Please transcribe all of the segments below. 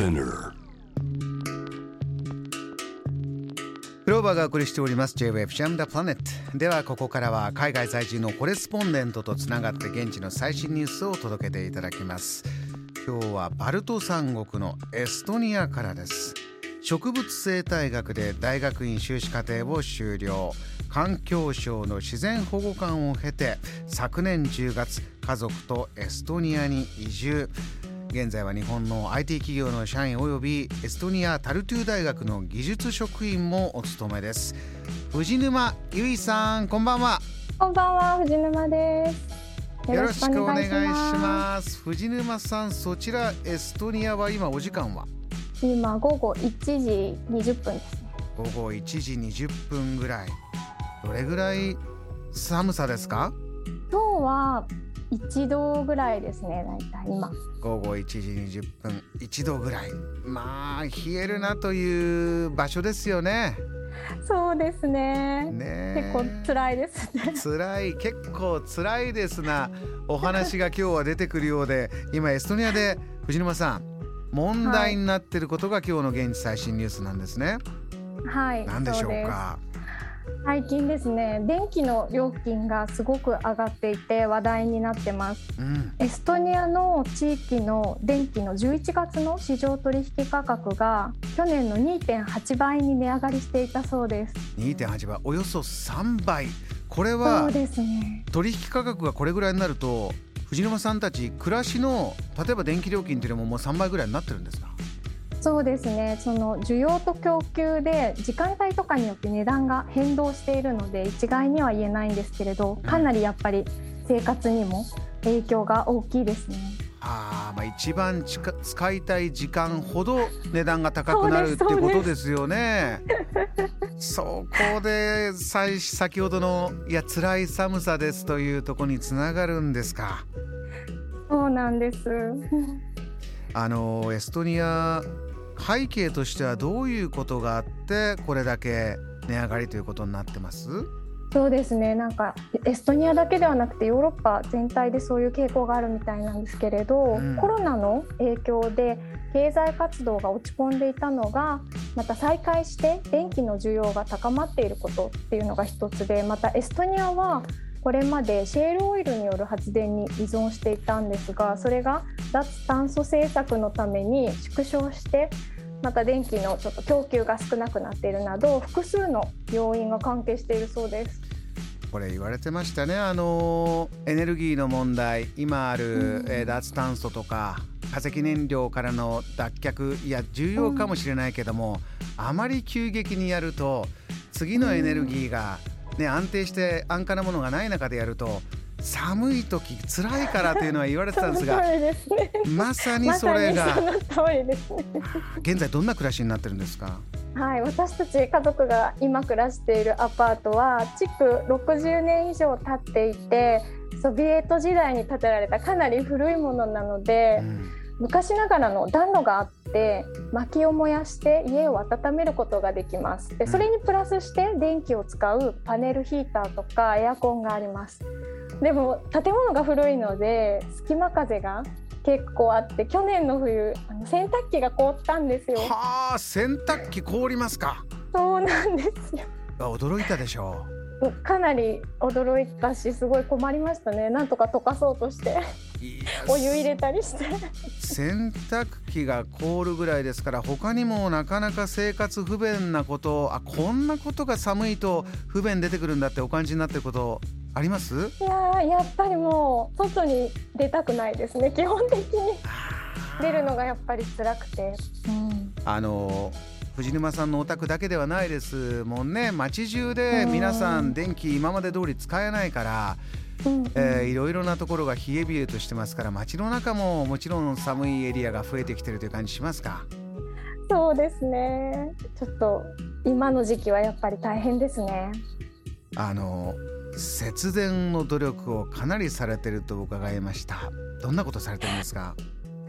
Spinner. クローバーがお送りしております。J-Wave Jam the Planet ではここからは海外在住のコレスポンデントとつながって現地の最新ニュースを届けていただきます。今日はバルト三国のエストニアからです。植物生態学で大学院修士課程を修了。環境省の自然保護官を経て昨年10月家族とエストニアに移住。現在は日本の IT 企業の社員およびエストニアタルトゥ大学の技術職員もお務めです藤沼由衣さんこんばんはこんばんは、藤沼です。よろしくお願いしす。ます藤沼さんそちらエストニアは今お時間は？今午後1時20分ですね。午後1時20分ぐらいどれぐらい寒さですか？今日は1度ぐらいですね、だいたい今。午後1時20分1度ぐらいまあ冷えるなという場所ですよねそうですね。ね結構辛いですね。辛い結構辛いですなお話が今日は出てくるようで今エストニアで藤沼さん問題になっていることが今日の現地最新ニュースなんですね、はい。何でしょうそか最近ですね、電気の料金がすごく上がっていて話題になってます。うんエストニアの地域の電気の11月の市場取引価格が去年の2.8倍に値上がりしていたそうです。2.8倍およそ3倍これそはうですね。取引価格がこれぐらいになると藤沼さんたち暮らしの例えば電気料金っていうのももう3倍ぐらいになってるんですか？そうですね。その需要と供給で時間帯とかによって値段が変動しているので一概には言えないんですけれど、かなりやっぱり生活にも影響が大きいですね。あーまあ一番使いたい時間ほど値段が高くなるってことですよね。そこでさ先ほどのいや辛い寒さですというところにつながるんですか？そうなんです。あのエストニア背景としてはどういうことがあってこれだけ値上がりということになってます？そうですね。なんかエストニアだけではなくてヨーロッパ全体でそういう傾向があるみたいなんですけれど、うんコロナの影響で経済活動が落ち込んでいたのがまた再開して電気の需要が高まっていることっていうのが一つでまたエストニアはこれまでシェールオイルによる発電に依存していたんですがそれが脱炭素政策のために縮小してまた電気のちょっと供給が少なくなっているなど複数の要因が関係しているそうです。これ言われてましたね。あのエネルギーの問題今ある、うん。えー脱炭素とか化石燃料からの脱却いや重要かもしれないけども、あまり急激にやると次のエネルギーが、ね、安定して安価なものがない中でやると寒い時辛いからというのは言われてたんですが ね。まさにそれがね。現在どんな暮らしになってるんですか？はい、私たち家族が今暮らしているアパートは築60年以上経っていて、ソビエト時代に建てられたかなり古いものなのでう、ん昔ながらの暖炉があって、薪を燃やして家を温めることができます。で、それにプラスして電気を使うパネルヒーターとかエアコンがあります。でも建物が古いので隙間風が結構あって去年の冬あの洗濯機が凍ったんですよ。はあ洗濯機凍りますかそうなんですよ。あ驚いたでしょかなり驚いたしすごい困りましたね。なんとか溶かそうとしてお湯入れたりして。洗濯機が凍るぐらいですから他にもなかなか生活不便なことあこんなことが寒いと不便出てくるんだってお感じになってることあります？いやーやっぱりもう外に出たくないですね。基本的に出るのがやっぱり辛くて。うんあの藤沼さんのお宅だけではないです。もんね街中で皆さん電気今まで通り使えないから、うん。えーいろいろなところが冷え冷えとしてますから街の中ももちろん寒いエリアが増えてきてるという感じしますか？そうですね。ちょっと今の時期はやっぱり大変ですね。あの節電の努力をかなりされてると伺いました。どんなことされてるんですか？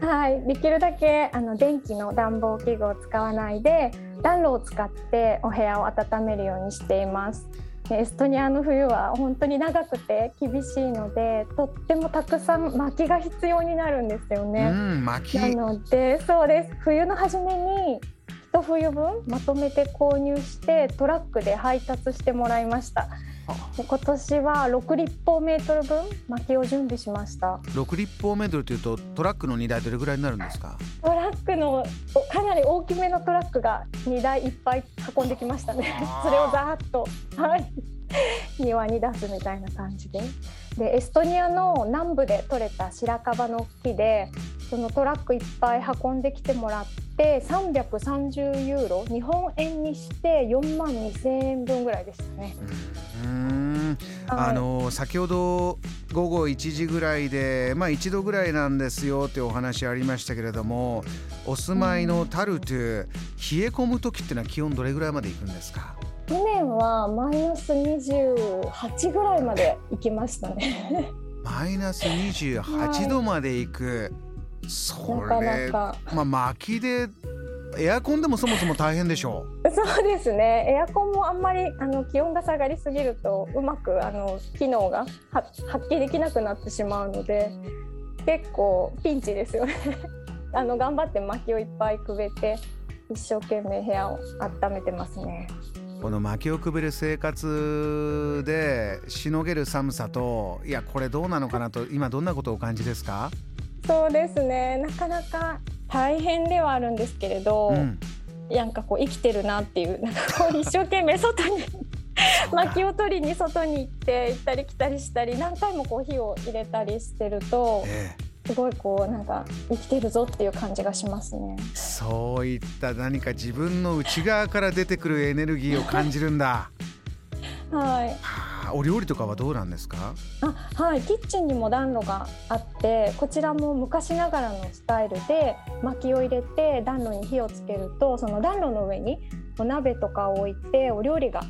はい、できるだけあの電気の暖房器具を使わないで暖炉を使ってお部屋を温めるようにしています。エストニアの冬は本当に長くて厳しいのでとってもたくさん薪が必要になるんですよね。薪なのでそうです冬の初めに一冬分まとめて購入してトラックで配達してもらいました。で今年は6立方メートル分薪を準備しました。6立方メートルというとトラックの荷台どれぐらいになるんですか？トラックのかなり大きめのトラックが荷台いっぱい運んできましたね。それをざーっとはい。庭に出すみたいな感じで。でエストニアの南部で採れた白樺の木でそのトラックいっぱい運んできてもらって330ユーロ日本円にして4万2000円分ぐらいでしたね。うん。あの先ほど午後1時ぐらいで、まあ、1度ぐらいなんですよってお話ありましたけれどもお住まいのタルトゥ、冷え込む時っていうのは気温どれぐらいまでいくんですか？去年はマイナス28ぐらいまで行きましたね。マイナス28度まで行く、はい、それまあ薪でエアコンでもそもそも大変でしょう。そうですね。エアコンもあんまりあの気温が下がりすぎるとうまくあの機能が発揮できなくなってしまうので結構ピンチですよね。あの頑張って薪をいっぱいくべて一生懸命部屋を温めてますね。この薪をくべる生活でしのげる寒さといやこれどうなのかなと今どんなことをお感じですか？そうですね。なかなか大変ではあるんですけれど、うん、なんかこう生きてるなっていうなんかこう一生懸命外に薪を取りに外に行って行ったり来たりしたり何回もこう火を入れたりしてると、ええ。すごいこうなんか生きてるぞっていう感じがしますね。そういった何か自分の内側から出てくるエネルギーを感じるんだ。はい、お料理とかはどうなんですか？あはい。キッチンにも暖炉があってこちらも昔ながらのスタイルで薪を入れて暖炉に火をつけるとその暖炉の上にお鍋とかを置いてお料理が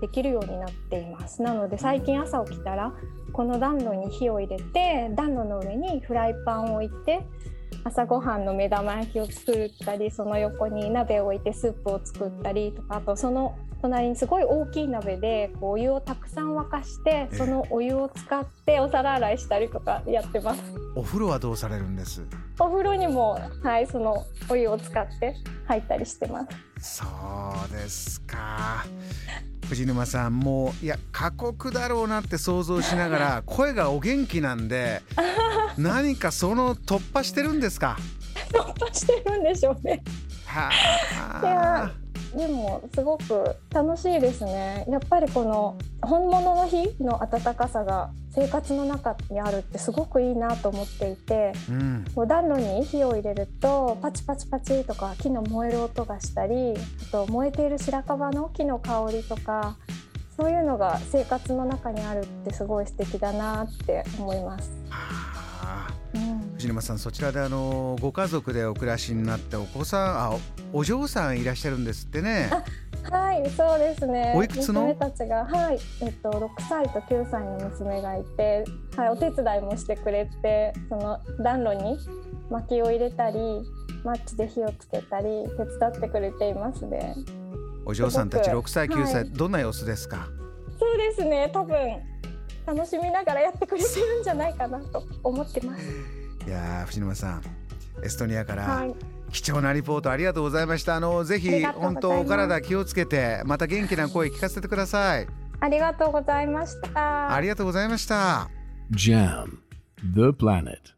できるようになっています。なので最近朝起きたらこの暖炉に火を入れて暖炉の上にフライパンを置いて朝ごはんの目玉焼きを作ったりその横に鍋を置いてスープを作ったりとかあとその隣にすごい大きい鍋でこうお湯をたくさん沸かしてそのお湯を使ってお皿洗いしたりとかやってます。お風呂はどうされるんです？お風呂にもはいそのお湯を使って入ったりしてます。そうですか。藤沼さんもういや過酷だろうなって想像しながら 声がお元気なんで 何かその突破してるんですか？突破してるんでしょうね。はあ。でもすごく楽しいですねやっぱりこの本物の火の温かさが生活の中にあるってすごくいいなと思っていて、うん、こう暖炉に火を入れるとパチパチパチとか木の燃える音がしたりあと燃えている白樺の木の香りとかそういうのが生活の中にあるってすごい素敵だなって思います。藤沼さんそちらであのご家族でお暮らしになってお子さんあお嬢さんいらっしゃるんですってね。はいそうですね。おいくつの？娘たちがはいえっと6歳と9歳の娘がいて、はい、お手伝いもしてくれてその暖炉に薪を入れたりマッチで火をつけたり手伝ってくれていますね。お嬢さんたち6歳9歳、はい、どんな様子ですか？そうですね多分楽しみながらやってくれてるんじゃないかなと思ってますいや藤沼さんエストニアから、はい、貴重なリポートありがとうございました。あのぜひ本当お体気をつけてまた元気な声聞かせてください。ありがとうございました。ありがとうございました。JAM The Planet